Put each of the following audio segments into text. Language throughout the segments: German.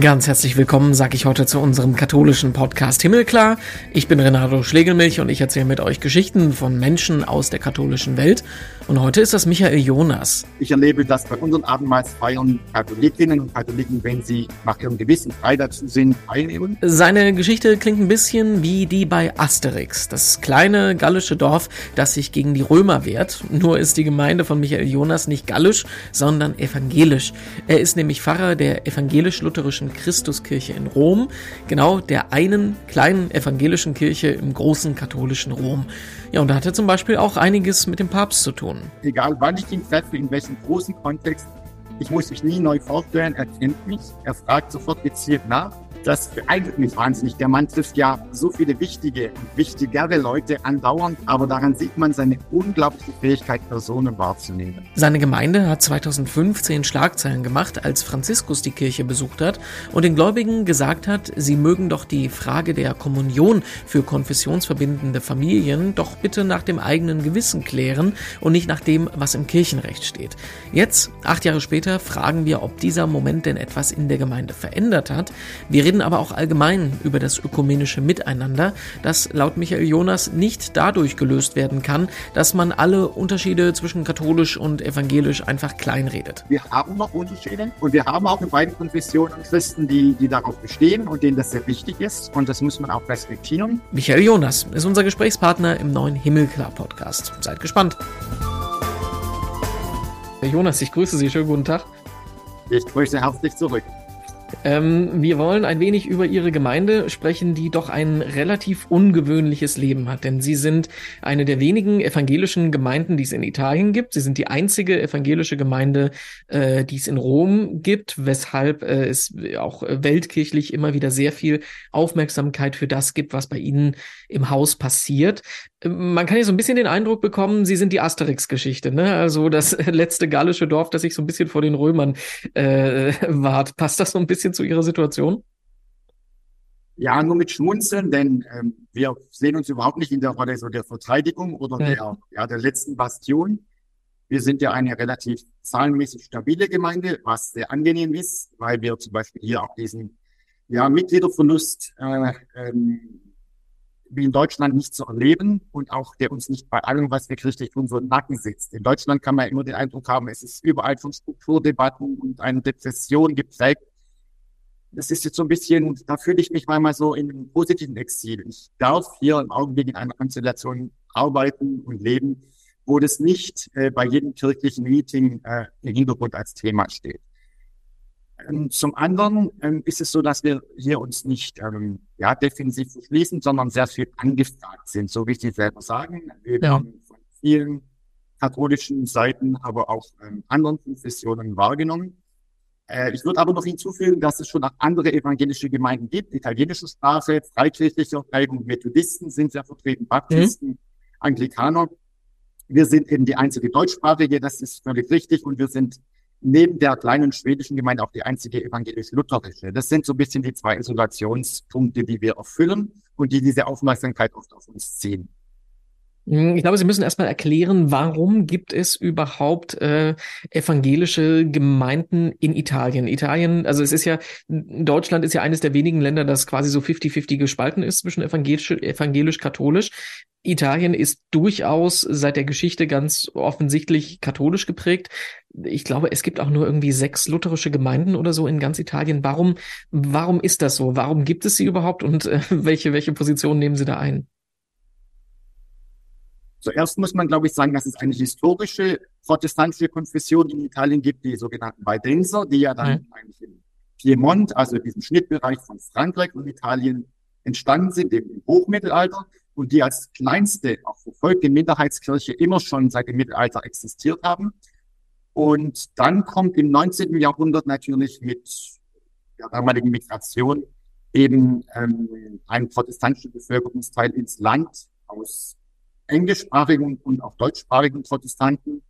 Ganz herzlich willkommen, sage ich heute zu unserem katholischen Podcast Himmelklar. Ich bin Renato Schlegelmilch und ich erzähle mit euch Geschichten von Menschen aus der katholischen Welt. Und heute ist das Michael Jonas. Ich erlebe das bei unseren Abendmahlsfeiern Katholikinnen und Katholiken, wenn sie nach ihrem Gewissen frei dazu sind, teilnehmen. Seine Geschichte klingt ein bisschen wie die bei Asterix, das kleine gallische Dorf, das sich gegen die Römer wehrt. Nur ist die Gemeinde von Michael Jonas nicht gallisch, sondern evangelisch. Er ist nämlich Pfarrer der evangelisch-lutherischen Christuskirche in Rom, genau der einen kleinen evangelischen Kirche im großen katholischen Rom. Ja, und da hat er zum Beispiel auch einiges mit dem Papst zu tun. Egal wann ich ihn treffe, in welchem großen Kontext, ich muss mich nie neu vorstellen, er kennt mich, er fragt sofort gezielt nach das beeindruckt mich wahnsinnig. Der Mann trifft ja so viele wichtige wichtigere Leute andauernd, aber daran sieht man seine unglaubliche Fähigkeit, Personen wahrzunehmen. Seine Gemeinde hat 2015 Schlagzeilen gemacht, als Franziskus die Kirche besucht hat und den Gläubigen gesagt hat, sie mögen doch die Frage der Kommunion für konfessionsverbindende Familien doch bitte nach dem eigenen Gewissen klären und nicht nach dem, was im Kirchenrecht steht. Jetzt, acht Jahre später, fragen wir, ob dieser Moment denn etwas in der Gemeinde verändert hat. Wir reden reden aber auch allgemein über das ökumenische Miteinander, das laut Michael Jonas nicht dadurch gelöst werden kann, dass man alle Unterschiede zwischen katholisch und evangelisch einfach kleinredet. Wir haben noch Unterschiede und wir haben auch in beiden Konfessionen Christen, die, die darauf bestehen und denen das sehr wichtig ist und das muss man auch respektieren. Michael Jonas ist unser Gesprächspartner im neuen Himmelklar-Podcast. Seid gespannt. Herr Jonas, ich grüße Sie. Schönen guten Tag. Ich grüße herzlich zurück. Ähm, wir wollen ein wenig über Ihre Gemeinde sprechen, die doch ein relativ ungewöhnliches Leben hat. Denn Sie sind eine der wenigen evangelischen Gemeinden, die es in Italien gibt. Sie sind die einzige evangelische Gemeinde, äh, die es in Rom gibt, weshalb äh, es auch weltkirchlich immer wieder sehr viel Aufmerksamkeit für das gibt, was bei Ihnen im Haus passiert. Man kann ja so ein bisschen den Eindruck bekommen, Sie sind die Asterix-Geschichte, ne? Also das letzte gallische Dorf, das sich so ein bisschen vor den Römern äh, wahrt. Passt das so ein bisschen? Bisschen zu Ihrer Situation? Ja, nur mit Schmunzeln, denn ähm, wir sehen uns überhaupt nicht in der Rolle so der Verteidigung oder ja. der, ja, der letzten Bastion. Wir sind ja eine relativ zahlenmäßig stabile Gemeinde, was sehr angenehm ist, weil wir zum Beispiel hier auch diesen ja, Mitgliederverlust äh, ähm, wie in Deutschland nicht zu erleben und auch der uns nicht bei allem, was wir christlich tun, so im Nacken sitzt. In Deutschland kann man immer den Eindruck haben, es ist überall von Strukturdebatten und einer Depression geprägt das ist jetzt so ein bisschen, da fühle ich mich manchmal so in einem positiven Exil. Ich darf hier im Augenblick in einer Konstellation arbeiten und leben, wo das nicht äh, bei jedem kirchlichen Meeting äh, im Hintergrund als Thema steht. Ähm, zum anderen ähm, ist es so, dass wir hier uns nicht ähm, ja, defensiv verschließen, sondern sehr viel angefragt sind, so wie Sie selber sagen. Wir ja. haben von vielen katholischen Seiten, aber auch ähm, anderen Konfessionen wahrgenommen. Äh, ich würde aber noch hinzufügen, dass es schon auch andere evangelische Gemeinden gibt, italienische Sprache, freikirchliche Prägung, Methodisten sind sehr vertreten, Baptisten, mhm. Anglikaner. Wir sind eben die einzige deutschsprachige, das ist völlig richtig, und wir sind neben der kleinen schwedischen Gemeinde auch die einzige evangelisch-lutherische. Das sind so ein bisschen die zwei Isolationspunkte, die wir erfüllen und die diese Aufmerksamkeit oft auf uns ziehen. Hm, ich glaube, Sie müssen erstmal erklären, warum gibt es überhaupt äh, evangelische Gemeinden in Italien? Italien, also es ist ja, Deutschland ist ja eines der wenigen Länder, das quasi so 50-50 gespalten ist zwischen evangelisch, evangelisch-katholisch. Italien ist durchaus seit der Geschichte ganz offensichtlich katholisch geprägt. Ich glaube, es gibt auch nur irgendwie sechs lutherische Gemeinden oder so in ganz Italien. Warum, warum ist das so? Warum gibt es sie überhaupt und äh, welche, welche Position nehmen Sie da ein? Zuerst muss man, glaube ich, sagen, dass es eine historische protestantische Konfession in Italien gibt, die sogenannten Waldenser, die ja dann mhm. eigentlich im Piemont, also in diesem Schnittbereich von Frankreich und Italien entstanden sind, eben im Hochmittelalter und die als kleinste, auch verfolgte Minderheitskirche immer schon seit dem Mittelalter existiert haben. Und dann kommt im 19. Jahrhundert natürlich mit der damaligen Migration eben ähm, ein protestantischer Bevölkerungsteil ins Land aus englischsprachigen und auch deutschsprachigen Protestanten.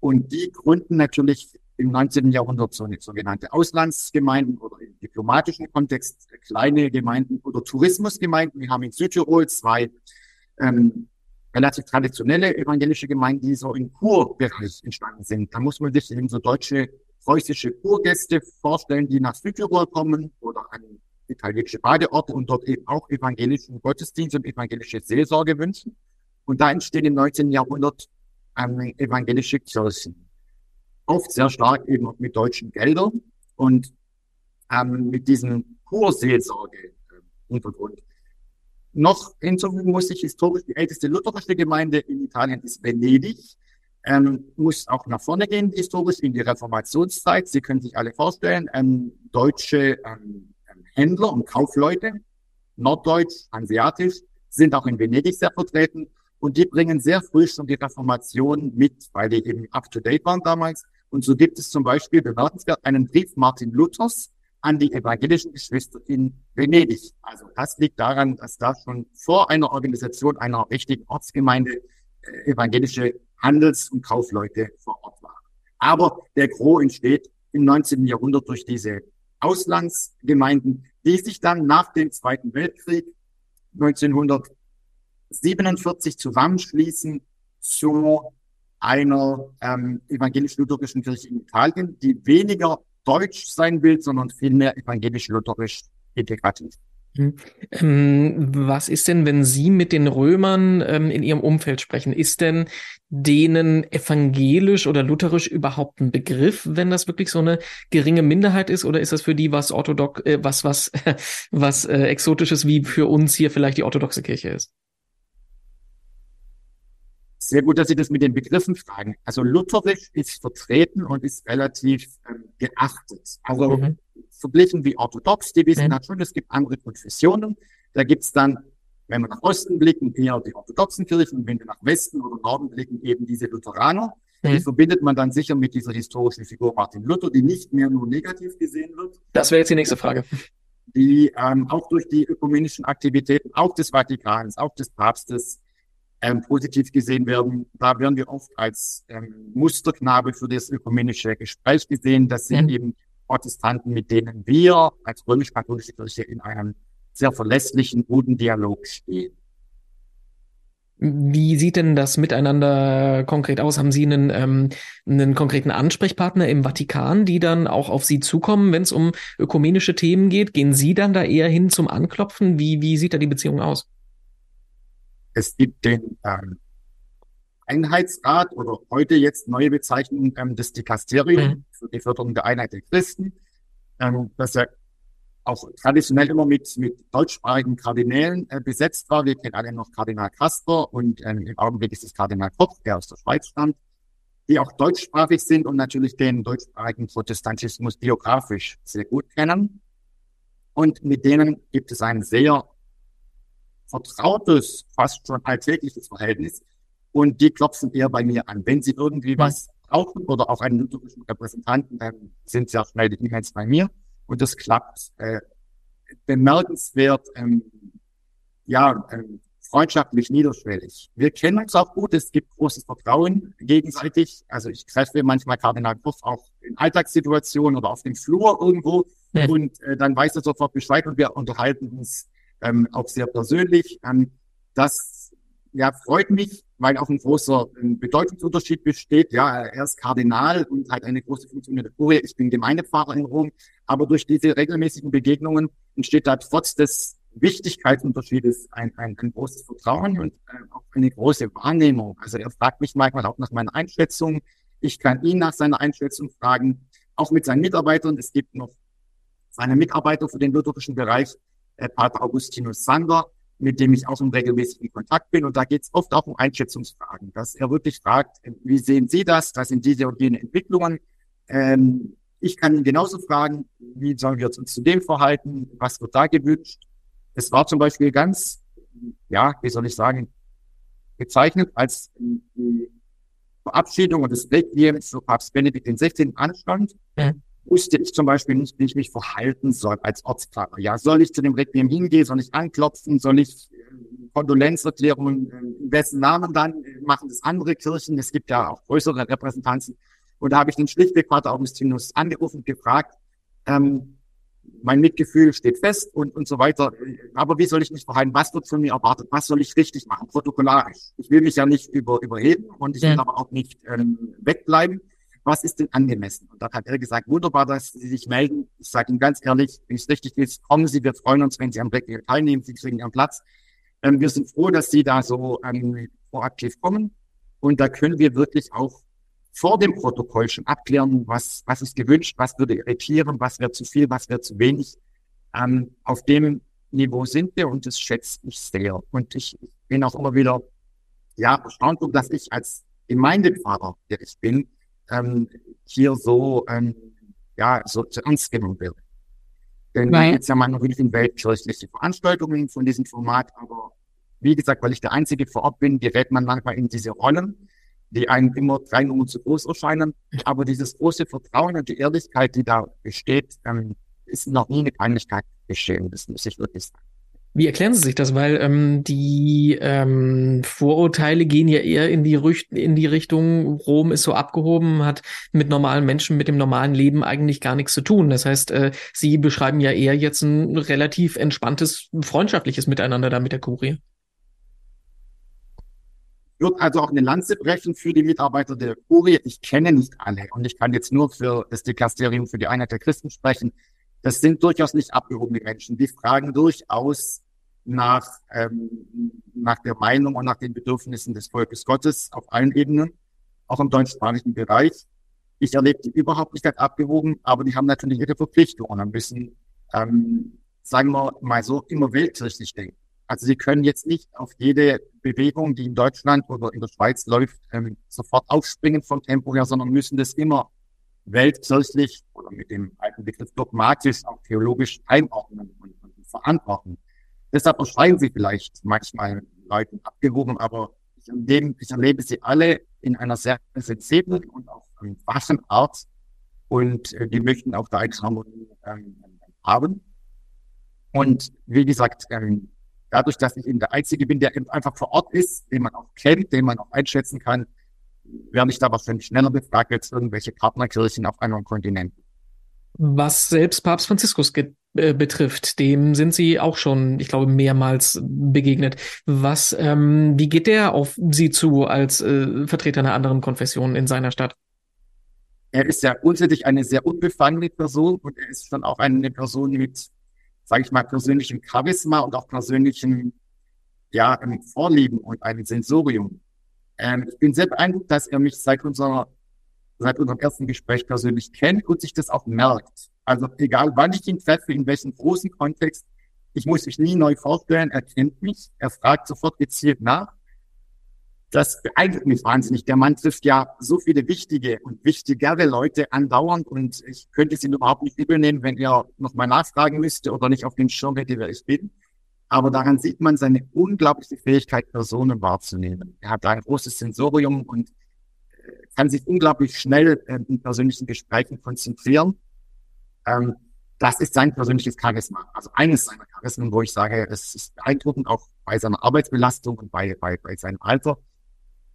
Und die gründen natürlich im 19. Jahrhundert so eine sogenannte Auslandsgemeinden oder im diplomatischen Kontext kleine Gemeinden oder Tourismusgemeinden. Wir haben in Südtirol zwei ähm, relativ traditionelle evangelische Gemeinden, die so im Kurbereich entstanden sind. Da muss man sich eben so deutsche preußische Kurgäste vorstellen, die nach Südtirol kommen oder an italienische Badeorte und dort eben auch evangelischen Gottesdienst und evangelische Seelsorge wünschen. Und da entstehen im 19. Jahrhundert ähm, evangelische Kirchen. Oft sehr stark eben mit deutschen Geldern und ähm, mit diesem Kurseelsorge-Hintergrund. Äh, Noch hinzufügen muss ich historisch die älteste lutherische Gemeinde in Italien ist Venedig. Ähm, muss auch nach vorne gehen, historisch in die Reformationszeit. Sie können sich alle vorstellen, ähm, deutsche ähm, Händler und Kaufleute, norddeutsch, hanseatisch, sind auch in Venedig sehr vertreten und die bringen sehr früh schon die Reformation mit, weil die eben up-to-date waren damals. Und so gibt es zum Beispiel bemerkenswert einen Brief Martin Luthers an die evangelischen Geschwister in Venedig. Also das liegt daran, dass da schon vor einer Organisation einer richtigen Ortsgemeinde äh, evangelische Handels- und Kaufleute vor Ort waren. Aber der Gros entsteht im 19. Jahrhundert durch diese Auslandsgemeinden, die sich dann nach dem Zweiten Weltkrieg 1947 zusammenschließen zu einer ähm, evangelisch-lutherischen Kirche in Italien, die weniger deutsch sein will, sondern vielmehr evangelisch-lutherisch integrativ. Hm. Ähm, was ist denn, wenn Sie mit den Römern ähm, in Ihrem Umfeld sprechen? Ist denn denen evangelisch oder lutherisch überhaupt ein Begriff, wenn das wirklich so eine geringe Minderheit ist? Oder ist das für die was orthodox, äh, was, was, was äh, exotisches, wie für uns hier vielleicht die orthodoxe Kirche ist? Sehr gut, dass Sie das mit den Begriffen fragen. Also lutherisch ist vertreten und ist relativ ähm, geachtet. Also mhm verglichen wie orthodox. Die wissen mhm. schon, es gibt andere Konfessionen. Da gibt's dann, wenn wir nach Osten blicken, eher die orthodoxen Kirchen und wenn wir nach Westen oder Norden blicken, eben diese Lutheraner. Mhm. Die verbindet man dann sicher mit dieser historischen Figur Martin Luther, die nicht mehr nur negativ gesehen wird. Das wäre jetzt die nächste Frage. Die ähm, auch durch die ökumenischen Aktivitäten, auch des Vatikans, auch des Papstes, ähm, positiv gesehen werden. Da werden wir oft als ähm, Musterknabe für das ökumenische Gespräch gesehen, dass sie mhm. eben Protestanten, mit denen wir als römisch-katholische Kirche in einem sehr verlässlichen, guten Dialog stehen. Wie sieht denn das miteinander konkret aus? Haben Sie einen, ähm, einen konkreten Ansprechpartner im Vatikan, die dann auch auf Sie zukommen, wenn es um ökumenische Themen geht? Gehen Sie dann da eher hin zum Anklopfen? Wie, wie sieht da die Beziehung aus? Es gibt den ähm, Einheitsrat oder heute jetzt neue Bezeichnung ähm, des Dikasterium mhm. für die Förderung der Einheit der Christen, ähm, das ja auch traditionell immer mit, mit deutschsprachigen Kardinälen äh, besetzt war. Wir kennen alle noch Kardinal Kasper und ähm, im Augenblick ist es Kardinal Koch, der aus der Schweiz stammt, die auch deutschsprachig sind und natürlich den deutschsprachigen Protestantismus biografisch sehr gut kennen. Und mit denen gibt es ein sehr vertrautes, fast schon alltägliches Verhältnis. Und die klopfen eher bei mir an. Wenn sie irgendwie was brauchen oder auch einen lutherischen Repräsentanten, dann sind sehr schnell die E-Mails bei mir. Und das klappt äh, bemerkenswert, ähm, ja, ähm, freundschaftlich niederschwellig. Wir kennen uns auch gut, es gibt großes Vertrauen gegenseitig. Also ich treffe manchmal Kardinal Koch auch in Alltagssituationen oder auf dem Flur irgendwo ja. und äh, dann weiß er sofort Bescheid und wir unterhalten uns ähm, auch sehr persönlich. Ähm, das ja, freut mich, weil auch ein großer Bedeutungsunterschied besteht. Ja, er ist Kardinal und hat eine große Funktion in der Kurie. Ich bin Gemeindepfarrer in Rom. Aber durch diese regelmäßigen Begegnungen entsteht da trotz des Wichtigkeitsunterschiedes ein, ein, ein großes Vertrauen und äh, auch eine große Wahrnehmung. Also er fragt mich manchmal auch nach meiner Einschätzung. Ich kann ihn nach seiner Einschätzung fragen, auch mit seinen Mitarbeitern. Es gibt noch seine Mitarbeiter für den lutherischen Bereich, Pater Augustinus Sander, mit dem ich auch im regelmäßigen Kontakt bin. Und da geht es oft auch um Einschätzungsfragen, dass er wirklich fragt, wie sehen Sie das? Was sind diese und jene Entwicklungen? Ähm, ich kann ihn genauso fragen, wie sollen wir uns zu dem verhalten? Was wird da gewünscht? Es war zum Beispiel ganz, ja, wie soll ich sagen, gezeichnet, als die Verabschiedung und das Requiem für Papst Benedikt XVI. anstand. Mhm wusste ich zum Beispiel nicht, wie ich mich verhalten soll als Ortspfarrer. Ja, soll ich zu dem Requiem hingehen? Soll ich anklopfen? Soll ich äh, Kondolenzerklärungen, äh, in wessen Namen dann äh, machen das andere Kirchen? Es gibt ja auch größere Repräsentanzen. Und da habe ich den schlichtweg Pater Augustinus angerufen und gefragt, ähm, mein Mitgefühl steht fest und, und so weiter. Aber wie soll ich mich verhalten? Was wird von mir erwartet? Was soll ich richtig machen? Protokollarisch. Ich will mich ja nicht über, überheben und ich will aber auch nicht ähm, wegbleiben. Was ist denn angemessen? Und dann hat er gesagt, wunderbar, dass Sie sich melden. Ich sage Ihnen ganz ehrlich, wenn es richtig ist, kommen Sie, wir freuen uns, wenn Sie am Blackbeard teilnehmen, Sie kriegen Ihren Platz. Ähm, wir sind froh, dass Sie da so ähm, proaktiv kommen. Und da können wir wirklich auch vor dem Protokoll schon abklären, was, was ist gewünscht, was würde irritieren, was wäre zu viel, was wäre zu wenig. Ähm, auf dem Niveau sind wir und das schätze ich sehr. Und ich bin auch immer wieder, ja, erstaunt, dass ich als Gemeindepfarrer, der ich bin, ähm, hier so, ähm, ja, so zu ernst genommen werde. Denn Weil, jetzt ja mal noch in weltkirchliche Veranstaltungen von diesem Format, aber wie gesagt, weil ich der Einzige vor Ort bin, gerät man manchmal in diese Rollen, die einem immer drei Nummern zu groß erscheinen. Aber dieses große Vertrauen und die Ehrlichkeit, die da besteht, ähm, ist noch nie eine Kleinigkeit geschehen. Das muss ich wirklich sagen. Wie erklären Sie sich das? Weil ähm, die ähm, Vorurteile gehen ja eher in die, in die Richtung, Rom ist so abgehoben, hat mit normalen Menschen, mit dem normalen Leben eigentlich gar nichts zu tun. Das heißt, äh, Sie beschreiben ja eher jetzt ein relativ entspanntes, freundschaftliches Miteinander da mit der Kurie. Wird also auch eine Lanze brechen für die Mitarbeiter der Kurie. Ich kenne nicht alle und ich kann jetzt nur für das Dekasterium für die Einheit der Christen sprechen. Das sind durchaus nicht abgehobene Menschen. Die fragen durchaus nach, ähm, nach der Meinung und nach den Bedürfnissen des Volkes Gottes auf allen Ebenen, auch im deutschsprachigen Bereich. Ich erlebe die überhaupt nicht als abgewogen, aber die haben natürlich ihre Verpflichtungen und müssen, ähm, sagen wir mal so, immer weltkirchlich denken. Also sie können jetzt nicht auf jede Bewegung, die in Deutschland oder in der Schweiz läuft, ähm, sofort aufspringen vom Tempo her, sondern müssen das immer weltkirchlich oder mit dem alten Begriff dogmatisch, auch theologisch einordnen und, und verantworten. Deshalb erscheinen sie vielleicht manchmal Leuten abgehoben, aber ich erlebe, ich erlebe sie alle in einer sehr sensiblen und auch ähm, wachen Art und äh, die möchten auch da eine Harmonie ähm, haben. Und wie gesagt, ähm, dadurch, dass ich eben der Einzige bin, der einfach vor Ort ist, den man auch kennt, den man auch einschätzen kann, werde ich da wahrscheinlich schneller befragt als irgendwelche Partnerkirchen auf anderen Kontinenten. Was selbst Papst Franziskus äh, betrifft, dem sind Sie auch schon, ich glaube, mehrmals begegnet. Was, ähm, wie geht der auf Sie zu als äh, Vertreter einer anderen Konfession in seiner Stadt? Er ist ja grundsätzlich eine sehr unbefangene Person und er ist dann auch eine Person mit, sage ich mal, persönlichem Charisma und auch persönlichem ja, Vorlieben und einem Sensorium. Ähm, ich bin sehr beeindruckt, dass er mich seit unserer seit unserem ersten Gespräch persönlich kennt und sich das auch merkt. Also egal, wann ich ihn treffe, in welchem großen Kontext, ich muss mich nie neu vorstellen, er kennt mich, er fragt sofort gezielt nach. Das beeindruckt mich wahnsinnig. Der Mann trifft ja so viele wichtige und wichtigere Leute andauernd und ich könnte es ihm überhaupt nicht übel nehmen, wenn er nochmal nachfragen müsste oder nicht auf den Schirm hätte, wer ich bin. Aber daran sieht man seine unglaubliche Fähigkeit, Personen wahrzunehmen. Er hat ein großes Sensorium und kann sich unglaublich schnell äh, in persönlichen Gesprächen konzentrieren. Ähm, das ist sein persönliches Charisma. Also eines seiner Charismen, wo ich sage, es ist beeindruckend, auch bei seiner Arbeitsbelastung und bei, bei, bei seinem Alter.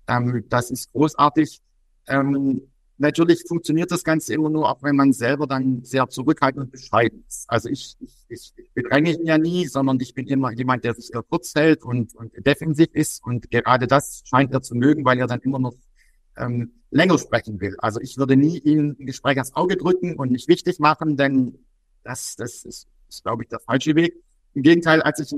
Ähm, das ist großartig. Ähm, natürlich funktioniert das Ganze immer nur, auch wenn man selber dann sehr zurückhaltend und bescheiden ist. Also ich, ich, ich, bedränge ihn ja nie, sondern ich bin immer jemand, der sich eher kurz hält und, und defensiv ist. Und gerade das scheint er zu mögen, weil er dann immer noch ähm, länger sprechen will. Also ich würde nie ihm ein Gespräch ans Auge drücken und nicht wichtig machen, denn das, das ist, ist glaube ich, der falsche Weg. Im Gegenteil, als ich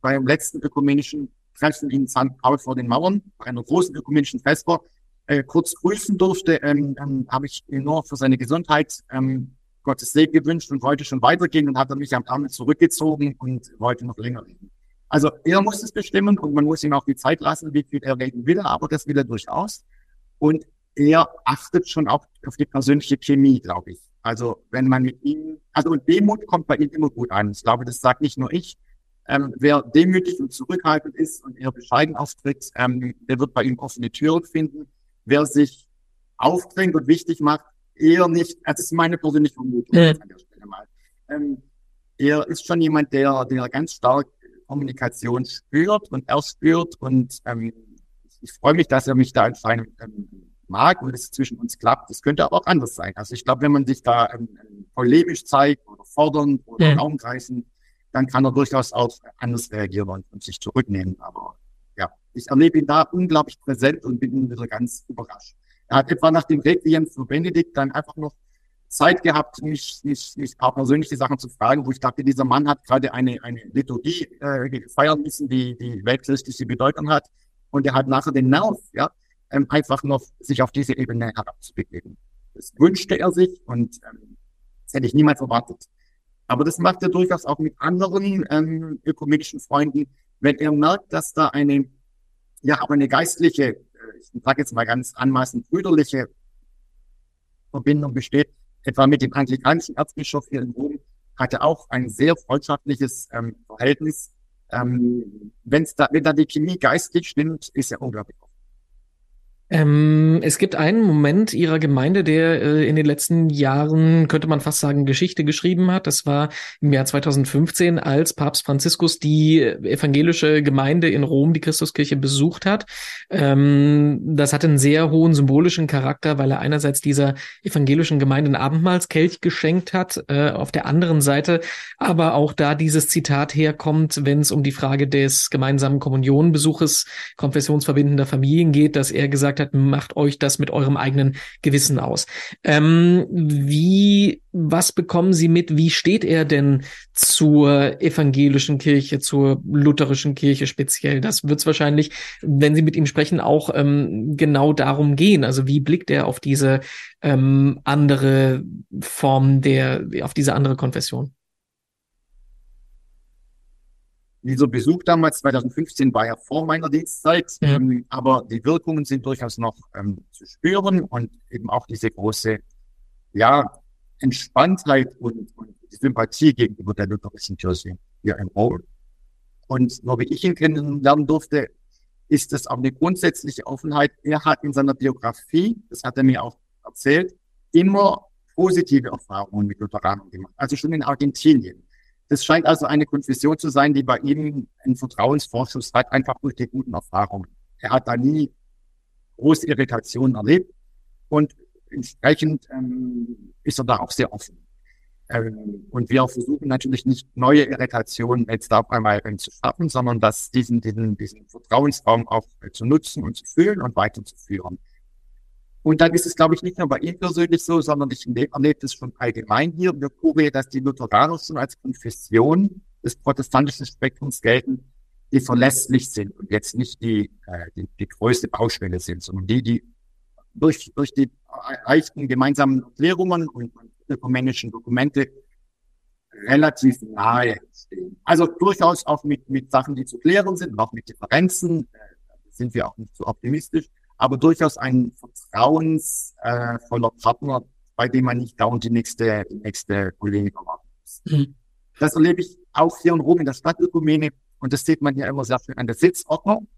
beim letzten ökumenischen Treffen in St. Paul vor den Mauern, bei einer großen ökumenischen Vesper, äh, kurz grüßen durfte, ähm, ähm, habe ich ihm nur für seine Gesundheit ähm, Gottes Segen gewünscht und wollte schon weitergehen und hat er mich am Arm zurückgezogen und wollte noch länger reden. Also er muss es bestimmen und man muss ihm auch die Zeit lassen, wie viel er reden will, aber das will er durchaus. Und er achtet schon auch auf die persönliche Chemie, glaube ich. Also wenn man mit ihm, also und Demut kommt bei ihm immer gut an. Ich glaube, das sagt nicht nur ich. Ähm, wer demütig und zurückhaltend ist und eher bescheiden auftritt, ähm, der wird bei ihm offene Türen finden. Wer sich aufdrängt und wichtig macht, eher nicht, das ist meine persönliche Vermutung ja. an der Stelle mal. Ähm, er ist schon jemand, der, der ganz stark Kommunikation spürt und er spürt und ähm, ich freue mich, dass er mich da anscheinend ähm, mag und es zwischen uns klappt. Das könnte aber auch anders sein. Also ich glaube, wenn man sich da ähm, polemisch zeigt oder fordern oder ja. Raum kreisen, dann kann er durchaus auch anders reagieren und, und, sich zurücknehmen. Aber ja, ich erlebe ihn da unglaublich präsent und bin wieder ganz überrascht. Er hat etwa nach dem Requiem für Benedikt dann einfach noch Zeit gehabt, mich, mich, mich auch persönliche Sachen zu fragen, wo ich dachte, dieser Mann hat gerade eine, eine Liturgie äh, feiern müssen, die, die weltkirchliche Bedeutung hat. Und er hat nachher den Nerv, ja, ähm, einfach noch sich auf diese Ebene herabzubegeben. Das wünschte er sich und ähm, das hätte ich niemals erwartet. Aber das macht er durchaus auch mit anderen ähm, ökumenischen Freunden, wenn er merkt, dass da eine, ja, aber eine geistliche, äh, ich sage jetzt mal ganz anmaßend brüderliche Verbindung besteht, etwa mit dem anglikanischen Erzbischof hier in Rom, hatte auch ein sehr freundschaftliches ähm, Verhältnis. Ähm, wenn's da, wenn da die Chemie geistig stimmt, ist er unglaublich ähm, es gibt einen Moment ihrer Gemeinde, der äh, in den letzten Jahren, könnte man fast sagen, Geschichte geschrieben hat. Das war im Jahr 2015, als Papst Franziskus die evangelische Gemeinde in Rom, die Christuskirche, besucht hat. Ähm, das hat einen sehr hohen symbolischen Charakter, weil er einerseits dieser evangelischen Gemeinde einen Abendmahlskelch geschenkt hat, äh, auf der anderen Seite aber auch da dieses Zitat herkommt, wenn es um die Frage des gemeinsamen Kommunionbesuches konfessionsverbindender Familien geht, dass er gesagt gesagt hat, macht euch das mit eurem eigenen Gewissen aus. Ähm, wie, was bekommen Sie mit? Wie steht er denn zur evangelischen Kirche, zur lutherischen Kirche speziell? Das wird es wahrscheinlich, wenn Sie mit ihm sprechen, auch ähm, genau darum gehen. Also wie blickt er auf diese ähm, andere Form der, auf diese andere Konfession? Dieser Besuch damals 2015 war ja vor meiner Dienstzeit, ja. ähm, aber die Wirkungen sind durchaus noch ähm, zu spüren und eben auch diese große, ja, Entspanntheit und, und Sympathie gegenüber der lutherischen Kirche hier im Rom. Und nur wie ich ihn kennenlernen durfte, ist das auch eine grundsätzliche Offenheit. Er hat in seiner Biografie, das hat er mir auch erzählt, immer positive Erfahrungen mit Lutheranern gemacht. Also schon in Argentinien das scheint also eine Konfession zu sein, die bei ihm einen Vertrauensvorschuss hat, einfach durch die guten Erfahrungen. Er hat da nie große Irritationen erlebt und entsprechend ähm, ist er da auch sehr offen. Ähm, und wir versuchen natürlich nicht neue Irritationen jetzt da einmal ähm, zu schaffen, sondern das, diesen, diesen, diesen Vertrauensraum auch äh, zu nutzen und zu fühlen und weiterzuführen. Und dann ist es, glaube ich, nicht nur bei ihm persönlich so, sondern ich erlebe es schon allgemein hier in der Kurie, dass die Lutheraner schon als Konfession des protestantischen Spektrums gelten, die verlässlich sind und jetzt nicht die, äh, die, die größte Baustelle sind, sondern die, die durch, durch die reichen gemeinsamen Erklärungen und ökumenischen Dokumente relativ nahe stehen. Also durchaus auch mit, mit Sachen, die zu klären sind, auch mit Differenzen, äh, sind wir auch nicht so optimistisch aber durchaus ein vertrauensvoller äh, Partner, bei dem man nicht dauernd die nächste, die nächste Kollegin erwarten muss. Mhm. Das erlebe ich auch hier in Rom in der Stadtökumene und das sieht man ja immer sehr schön an der Sitzordnung.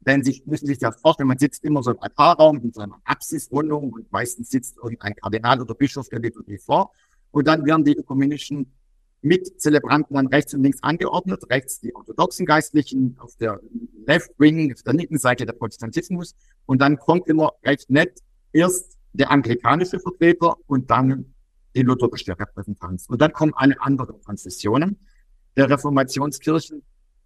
Denn Sie müssen sich ja vorstellen, man sitzt immer so im Altarraum in so einer Apsisrundung und meistens sitzt irgendein Kardinal oder Bischof der Liturgie vor. Und dann werden die ökumenischen mit Zelebranten dann rechts und links angeordnet. Rechts die orthodoxen Geistlichen, auf der Left Wing, auf der linken Seite der Protestantismus. Und dann kommt immer recht nett erst der anglikanische Vertreter und dann die lutherische Repräsentanz. Und dann kommen alle anderen Konfessionen der Reformationskirchen.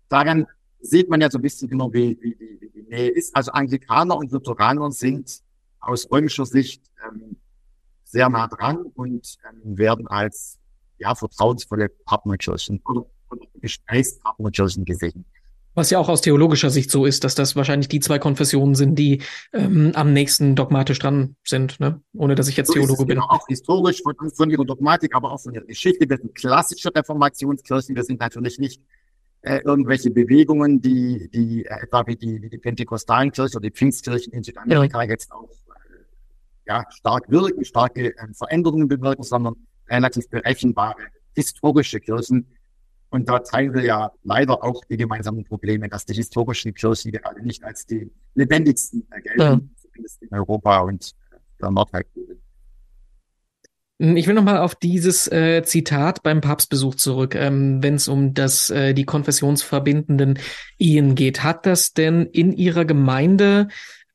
Daran sieht man ja so ein bisschen immer, wie, wie, wie die Nähe ist. Also Anglikaner und Lutheraner sind aus römischer Sicht ähm, sehr nah dran und ähm, werden als ja, vertrauensvolle Partnerkirchen oder, oder Gesprächspartnerkirchen gesehen. Was ja auch aus theologischer Sicht so ist, dass das wahrscheinlich die zwei Konfessionen sind, die ähm, am nächsten dogmatisch dran sind, ne? ohne dass ich jetzt so Theologe bin. Genau, auch historisch von, von ihrer Dogmatik, aber auch von ihrer Geschichte. Wir sind klassische Reformationskirchen, wir sind natürlich nicht äh, irgendwelche Bewegungen, die, die äh, etwa wie die, wie die Pentekostalen Kirchen oder die Pfingstkirchen in Südamerika ja. jetzt auch äh, ja, stark wirken, starke äh, Veränderungen bewirken, sondern relativ berechenbare historische Kirchen. Und da teilen wir ja leider auch die gemeinsamen Probleme, dass die historischen Kirchen gerade nicht als die lebendigsten gelten, ja. zumindest in Europa und der Nordhalbkugel. Ich will nochmal auf dieses äh, Zitat beim Papstbesuch zurück, ähm, wenn es um das äh, die konfessionsverbindenden Ehen geht. Hat das denn in Ihrer Gemeinde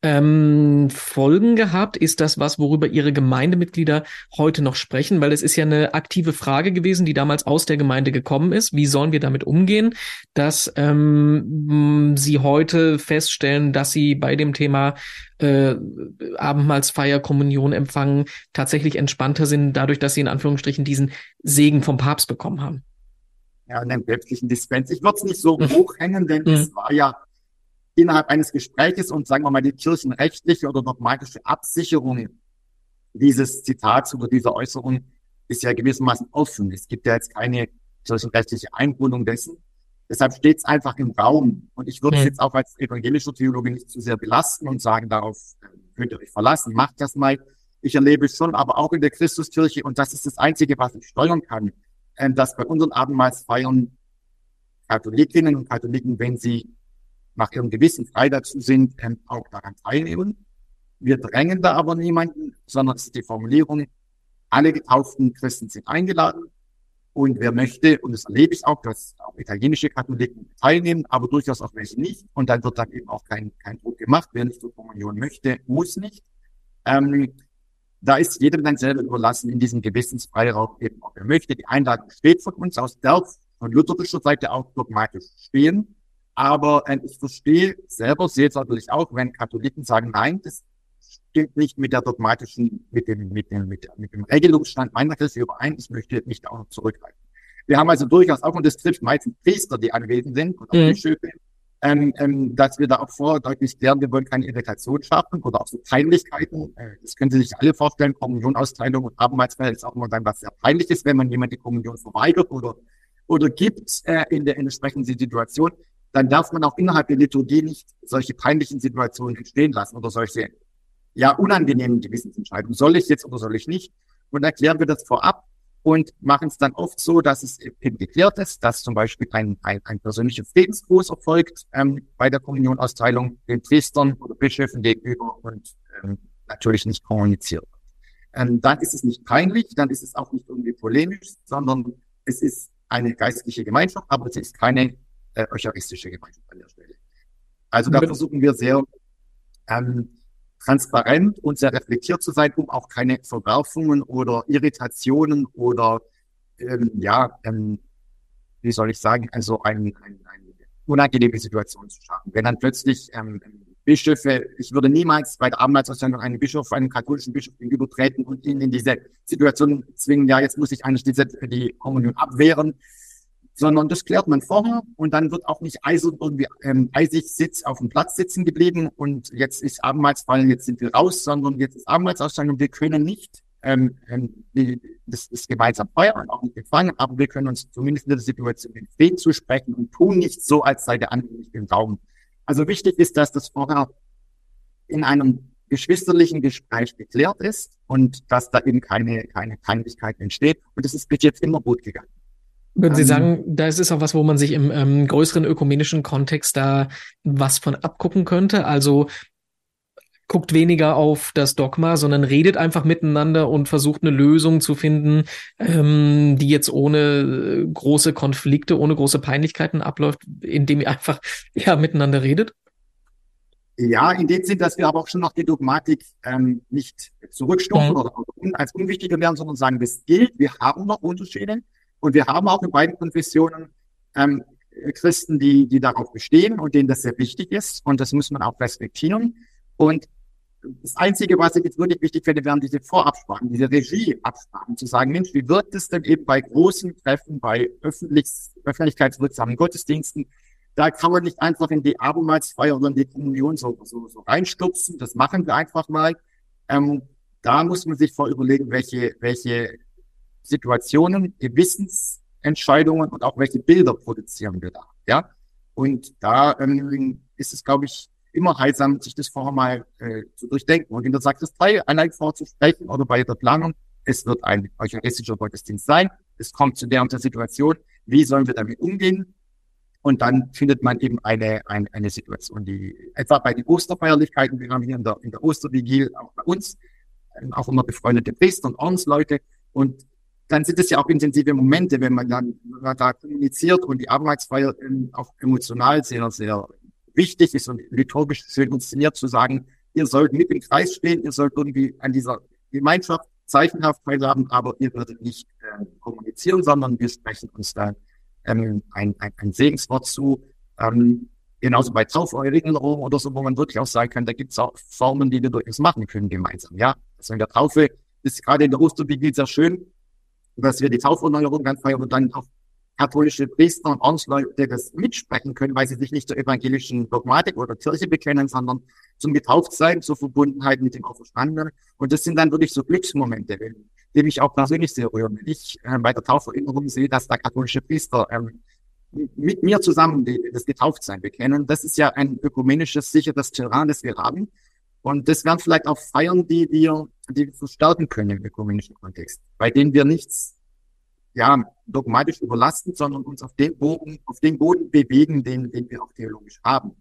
ähm, Folgen gehabt? Ist das was, worüber Ihre Gemeindemitglieder heute noch sprechen? Weil es ist ja eine aktive Frage gewesen, die damals aus der Gemeinde gekommen ist. Wie sollen wir damit umgehen, dass ähm, Sie heute feststellen, dass Sie bei dem Thema äh, Abendmahlsfeier, Kommunion empfangen, tatsächlich entspannter sind, dadurch, dass Sie in Anführungsstrichen diesen Segen vom Papst bekommen haben? Ja, einen päpstlichen Dispens. Ich würde es nicht so mhm. hochhängen, denn mhm. es war ja innerhalb eines Gespräches und sagen wir mal die kirchenrechtliche oder dogmatische Absicherung dieses Zitats oder dieser Äußerung ist ja gewissermaßen offen. Es gibt ja jetzt keine kirchenrechtliche Einbindung dessen. Deshalb steht es einfach im Raum. Und ich würde es jetzt auch als evangelischer Theologe nicht zu sehr belasten und sagen, darauf könnt ihr euch verlassen, macht das mal. Ich erlebe es schon, aber auch in der Christuskirche, und das ist das Einzige, was ich steuern kann, äh, dass bei unseren Abendmahlsfeiern Katholikinnen und Katholiken, wenn sie nach ihrem Gewissen frei dazu sind, auch daran teilnehmen. Wir drängen da aber niemanden, sondern es ist die Formulierung, alle getauften Christen sind eingeladen. Und wer möchte, und das erlebe ich auch, dass auch italienische Katholiken teilnehmen, aber durchaus auch welche nicht. Und dann wird dann eben auch kein, kein Druck gemacht. Wer nicht zur Kommunion möchte, muss nicht. Ähm, da ist jedem dann selber überlassen, in diesem Gewissensfreiraum eben, ob er möchte. Die Einladung steht von uns aus der von lutherischer Seite auch dogmatisch stehen. Aber äh, ich verstehe selber, sehe es natürlich auch, wenn Katholiken sagen, nein, das stimmt nicht mit der dogmatischen, mit dem, mit dem, mit, mit dem Regelungsstand meiner Kirche überein. Ich möchte mich da auch noch zurückhalten. Wir haben also durchaus auch, und das trifft meistens Priester, die anwesend sind, und auch mhm. Bischöfe, ähm, ähm, dass wir da auch vor deutlich klären, wir wollen keine Irritation schaffen oder auch so Peinlichkeiten. Äh, das können Sie sich alle vorstellen, Kommunionausteilung und Abendmahlsfeier ist auch immer dann was sehr peinlich ist, wenn man jemand die Kommunion verweigert oder, oder gibt äh, in der entsprechenden Situation dann darf man auch innerhalb der Liturgie nicht solche peinlichen Situationen entstehen lassen oder solche ja unangenehmen Gewissensentscheidungen. Soll ich jetzt oder soll ich nicht? Und erklären wir das vorab und machen es dann oft so, dass es eben geklärt ist, dass zum Beispiel ein, ein, ein persönlicher Friedensgruß erfolgt ähm, bei der Kommunionausteilung den Priestern oder Bischöfen gegenüber und ähm, natürlich nicht kommuniziert. Ähm, dann ist es nicht peinlich, dann ist es auch nicht irgendwie polemisch, sondern es ist eine geistliche Gemeinschaft, aber es ist keine äh, eucharistische Gemeinschaft an der Stelle. Also da versuchen wir sehr ähm, transparent und sehr reflektiert zu sein, um auch keine Verwerfungen oder Irritationen oder ähm, ja, ähm, wie soll ich sagen, also ein, ein, eine unangenehme Situation zu schaffen. Wenn dann plötzlich ähm, Bischöfe, ich würde niemals bei der Abendmahlsausstellung einen Bischof, einen katholischen Bischof gegenübertreten und ihn in diese Situation zwingen, ja, jetzt muss ich eigentlich diese, die Kommunion abwehren sondern das klärt man vorher und dann wird auch nicht eisig, irgendwie, ähm, eisig sitz auf dem Platz sitzen geblieben und jetzt ist Abendmahlsfall, jetzt sind wir raus, sondern jetzt ist Abendmahlsausstellung und wir können nicht ähm, ähm die, das, das gemeinsam feiern und auch nicht empfangen, aber wir können uns zumindest in der Situation empfehlen zu sprechen und tun nicht so, als sei der andere nicht im Raum. Also wichtig ist, dass das vorher in einem geschwisterlichen Gespräch geklärt ist und dass da eben keine, keine Peinlichkeit entsteht. Und das ist bis jetzt immer gut gegangen. Würden Sie ähm, sagen, da ist es auch was, wo man sich im ähm, größeren ökumenischen Kontext da was von abgucken könnte? Also guckt weniger auf das Dogma, sondern redet einfach miteinander und versucht eine Lösung zu finden, ähm, die jetzt ohne äh, große Konflikte, ohne große Peinlichkeiten abläuft, indem ihr einfach ja miteinander redet? Ja, in dem Sinn, dass wir aber auch schon noch die Dogmatik ähm, nicht zurückstufen mhm. oder als unwichtiger werden, sondern sagen, das gilt, wir haben noch Unterschiede. Und wir haben auch in beiden Konfessionen ähm, Christen, die, die darauf bestehen und denen das sehr wichtig ist. Und das muss man auch respektieren. Und das Einzige, was ich jetzt wirklich wichtig finde, wären diese Vorabsprachen, diese Regieabsprachen, zu sagen, Mensch, wie wird es denn eben bei großen Treffen, bei öffentlich, öffentlichkeitswirksamen Gottesdiensten, da kann man nicht einfach in die Abendmahlsfeier oder in die Kommunion so, so, so reinstupsen. Das machen wir einfach mal. Ähm, da muss man sich vor überlegen, welche, welche Situationen, Gewissensentscheidungen und auch welche Bilder produzieren wir da. Ja, und da ähm, ist es, glaube ich, immer heilsam, sich das vorher mal äh, zu durchdenken und in der Sakristei allein vorzusprechen oder bei der Planung. Es wird ein eucharistischer Gottesdienst sein. Es kommt zu der und der Situation. Wie sollen wir damit umgehen? Und dann findet man eben eine, eine, eine Situation, die etwa bei den Osterfeierlichkeiten, wir haben hier in der, in der Ostervigil auch bei uns, ähm, auch immer befreundete Priester und Ordensleute. Und dann sind es ja auch intensive Momente, wenn man dann da kommuniziert und die Arbeitsfeier auch emotional sehr, sehr wichtig ist und liturgisch schön inszeniert zu sagen, ihr sollt mit im Kreis stehen, ihr sollt irgendwie an dieser Gemeinschaft zeichenhaft teilhaben, aber ihr würdet nicht äh, kommunizieren, sondern wir sprechen uns da ähm, ein, ein, ein Segenswort zu. Ähm, Genauso bei Tauferinnerung oder so, wo man wirklich auch sagen kann, da gibt es auch Formen, die wir durchaus machen können gemeinsam. Ja, also in der Taufe ist gerade in der Osterbibel sehr schön, dass wir die Tauferneuerung dann feiern und dann auch katholische Priester und Ordensleute das mitsprechen können, weil sie sich nicht zur evangelischen Dogmatik oder Kirche bekennen, sondern zum Getauftsein, zur Verbundenheit mit dem Auferstandenen. Und das sind dann wirklich so Glücksmomente, die mich auch persönlich sehr rühren. Wenn ich äh, bei der Tauferinnerung sehe, dass da katholische Priester ähm, mit mir zusammen die, das Getauftsein bekennen. Das ist ja ein ökumenisches, sicheres Terrain, das wir haben. Und das wären vielleicht auch Feiern, die wir, die wir verstärken können im ökumenischen Kontext, bei denen wir nichts ja, dogmatisch überlasten, sondern uns auf den Boden, auf den Boden bewegen, den, den wir auch theologisch haben.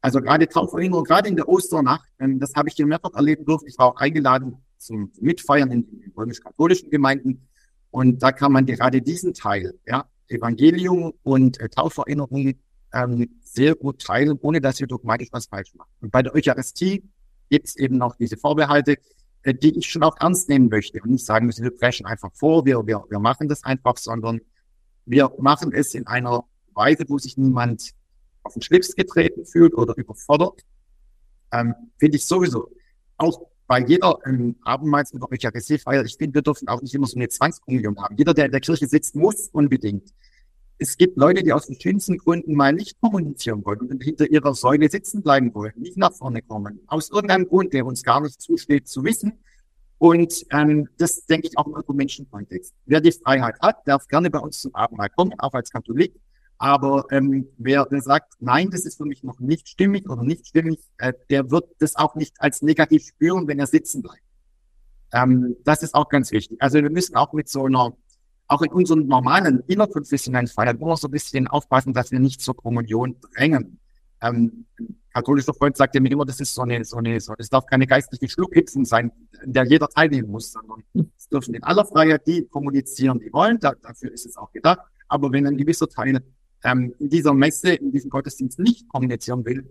Also gerade Tauferinnerung, gerade in der Osternacht, ähm, das habe ich hier mehrfach erleben dürfen. Ich war auch eingeladen zum Mitfeiern in, in römisch-katholischen Gemeinden. Und da kann man gerade diesen Teil, ja, Evangelium und äh, Tauferinnerung ähm, sehr gut teilen, ohne dass wir dogmatisch was falsch machen. Und bei der Eucharistie gibt es eben noch diese Vorbehalte, die ich schon auch ernst nehmen möchte und nicht sagen müssen, wir brechen einfach vor, wir, wir, wir machen das einfach, sondern wir machen es in einer Weise, wo sich niemand auf den Schlips getreten fühlt oder überfordert. Ähm, Finde ich sowieso auch bei jeder ähm, Abendmahls- oder Eucharistiefeier, ich finde, wir dürfen auch nicht immer so eine Zwangskommunion haben. Jeder, der in der Kirche sitzt, muss unbedingt. Es gibt Leute, die aus verschiedensten Gründen mal nicht kommunizieren wollen und hinter ihrer Säule sitzen bleiben wollen, nicht nach vorne kommen. Aus irgendeinem Grund, der uns gar nicht zusteht zu wissen. Und ähm, das denke ich auch im Ökumenischen-Kontext. Wer die Freiheit hat, darf gerne bei uns zum Abendmahl kommen, auch als Katholik. Aber ähm, wer sagt, nein, das ist für mich noch nicht stimmig oder nicht stimmig, äh, der wird das auch nicht als negativ spüren, wenn er sitzen bleibt. Ähm, das ist auch ganz wichtig. Also wir müssen auch mit so einer, auch in unseren normalen innerkonfessionellen Feiern immer so ein bisschen aufpassen, dass wir nicht zur Kommunion drängen. Ähm, katholischer Freund sagt ja mir immer, das ist so eine, so eine, so, es darf keine geistliche Schluckhüpfung sein, in der jeder teilnehmen muss, sondern es dürfen in aller Freiheit die kommunizieren, die wollen, da, dafür ist es auch gedacht. Aber wenn ein gewisser Teil ähm, in dieser Messe, in diesem Gottesdienst nicht kommunizieren will,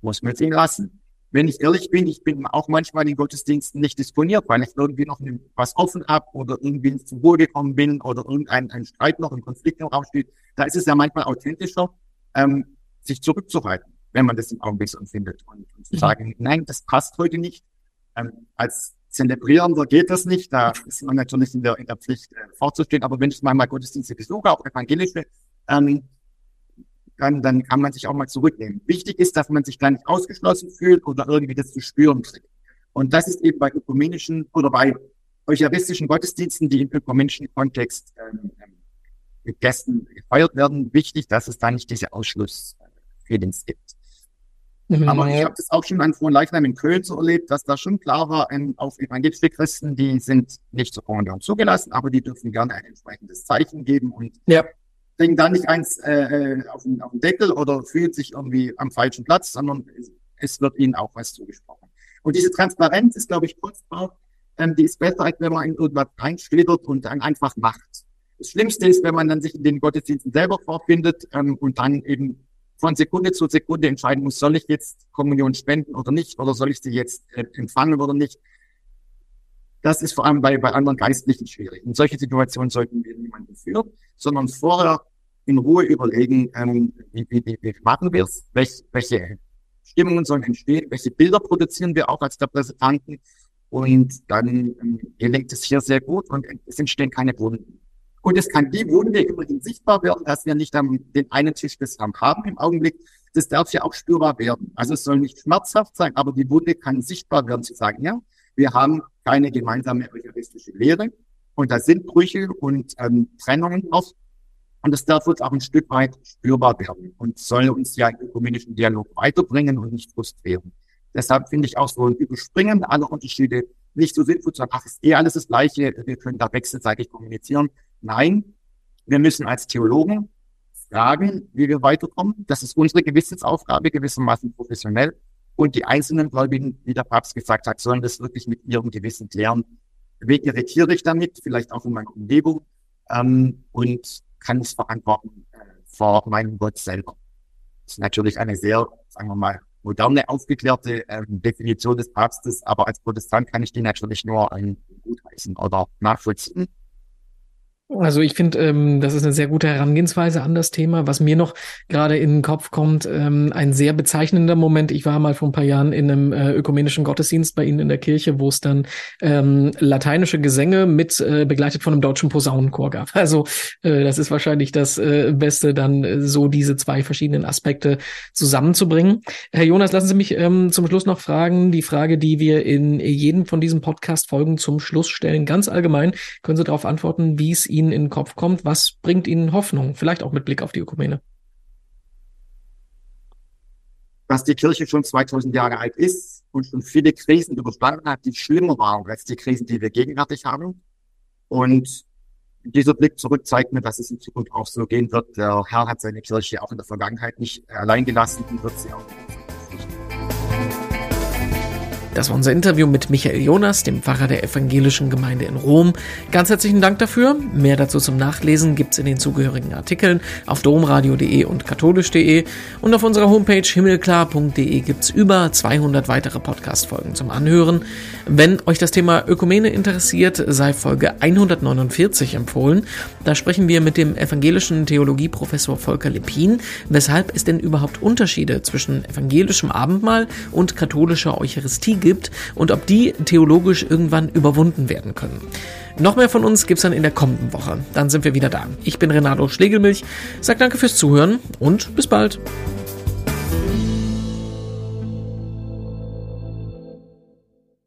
muss man es ihn lassen. Wenn ich ehrlich bin, ich bin auch manchmal in Gottesdiensten nicht disponiert, weil ich irgendwie noch was offen habe oder irgendwie zum Wohl gekommen bin oder irgendein ein Streit noch, ein Konflikt im Raum steht. Da ist es ja manchmal authentischer, ähm, sich zurückzuhalten, wenn man das im Augenblick so empfindet und, und zu mhm. sagen, nein, das passt heute nicht. Ähm, als Zelebrierender geht das nicht. Da ist man natürlich in der, in der Pflicht äh, vorzustehen. Aber wenn ich manchmal Gottesdienste besuche, auch evangelische, ähm, dann, dann kann man sich auch mal zurücknehmen. Wichtig ist, dass man sich da nicht ausgeschlossen fühlt oder irgendwie das zu spüren kriegt. Und das ist eben bei ökumenischen oder bei eucharistischen Gottesdiensten, die im ökumenischen Kontext ähm, mit Gästen gefeiert werden, wichtig, dass es da nicht diese Ausschlussfeelings gibt. Mhm. Aber ich habe das auch schon an Frohen Leichnam in Köln so erlebt, dass da schon klar war, ähm, auf evangelische Christen, die sind nicht zur Kommunion zugelassen, aber die dürfen gerne ein entsprechendes Zeichen geben und ja kriegen da nicht eins äh, äh, auf, den, auf den Deckel oder fühlt sich irgendwie am falschen Platz, sondern es wird ihnen auch was zugesprochen. Und diese Transparenz ist, glaube ich, kostbar. Ähm, die ist besser, als wenn man in irgendwas reinschlittert und dann einfach macht. Das Schlimmste ist, wenn man dann sich in den Gottesdiensten selber vorfindet ähm, und dann eben von Sekunde zu Sekunde entscheiden muss, soll ich jetzt Kommunion spenden oder nicht, oder soll ich sie jetzt äh, empfangen oder nicht. Das ist vor allem bei, bei anderen Geistlichen schwierig. In solche Situationen sollten wir niemanden führen, sondern vorher in Ruhe überlegen, ähm, wie, wie, wie, wie machen wir es, welche, welche Stimmungen sollen entstehen, welche Bilder produzieren wir auch als Repräsentanten und dann ähm, gelingt es hier sehr gut und es entstehen keine Wunden. Und es kann die Wunde immerhin sichtbar werden, dass wir nicht am den einen Tisch des Herrn haben im Augenblick. Das darf ja auch spürbar werden. Also es soll nicht schmerzhaft sein, aber die Wunde kann sichtbar werden, zu sagen, ja, wir haben keine gemeinsame eucharistische Lehre und da sind Brüche und ähm, Trennungen oft. Und das darf uns auch ein Stück weit spürbar werden und soll uns ja im ökumenischen Dialog weiterbringen und nicht frustrieren. Deshalb finde ich auch so ein Überspringen aller Unterschiede nicht so sinnvoll zu sagen, ach, ist eh alles das Gleiche, wir können da wechselseitig kommunizieren. Nein, wir müssen als Theologen fragen, wie wir weiterkommen. Das ist unsere Gewissensaufgabe, gewissermaßen professionell. Und die einzelnen Gläubigen, wie der Papst gesagt hat, sollen das wirklich mit ihrem Gewissen klären. Wie irritiere ich damit? Vielleicht auch in meiner Umgebung. Ähm, und kann es verantworten äh, vor meinem Gott selber. Das ist natürlich eine sehr, sagen wir mal, moderne, aufgeklärte ähm, Definition des Papstes, aber als Protestant kann ich die natürlich nur ähm, gutheißen oder nachvollziehen. Also ich finde, ähm, das ist eine sehr gute Herangehensweise an das Thema. Was mir noch gerade in den Kopf kommt, ähm, ein sehr bezeichnender Moment. Ich war mal vor ein paar Jahren in einem äh, ökumenischen Gottesdienst bei Ihnen in der Kirche, wo es dann ähm, lateinische Gesänge mit äh, begleitet von einem deutschen Posaunenchor gab. Also äh, das ist wahrscheinlich das äh, Beste, dann äh, so diese zwei verschiedenen Aspekte zusammenzubringen. Herr Jonas, lassen Sie mich ähm, zum Schluss noch fragen, die Frage, die wir in jedem von diesen Podcast-Folgen zum Schluss stellen, ganz allgemein, können Sie darauf antworten, wie es Ihnen in den Kopf kommt? Was bringt Ihnen Hoffnung? Vielleicht auch mit Blick auf die Ökumene. Dass die Kirche schon 2000 Jahre alt ist und schon viele Krisen überstanden hat, die schlimmer waren als die Krisen, die wir gegenwärtig haben. Und dieser Blick zurück zeigt mir, dass es in Zukunft auch so gehen wird. Der Herr hat seine Kirche auch in der Vergangenheit nicht allein gelassen und wird sie auch das war unser Interview mit Michael Jonas, dem Pfarrer der evangelischen Gemeinde in Rom. Ganz herzlichen Dank dafür. Mehr dazu zum Nachlesen gibt's in den zugehörigen Artikeln auf domradio.de und katholisch.de und auf unserer Homepage himmelklar.de gibt's über 200 weitere Podcast-Folgen zum Anhören. Wenn euch das Thema Ökumene interessiert, sei Folge 149 empfohlen. Da sprechen wir mit dem evangelischen Theologieprofessor Volker Lepin, weshalb es denn überhaupt Unterschiede zwischen evangelischem Abendmahl und katholischer Eucharistie gibt und ob die theologisch irgendwann überwunden werden können. Noch mehr von uns gibt's dann in der kommenden Woche. Dann sind wir wieder da. Ich bin Renato Schlegelmilch, sag danke fürs Zuhören und bis bald.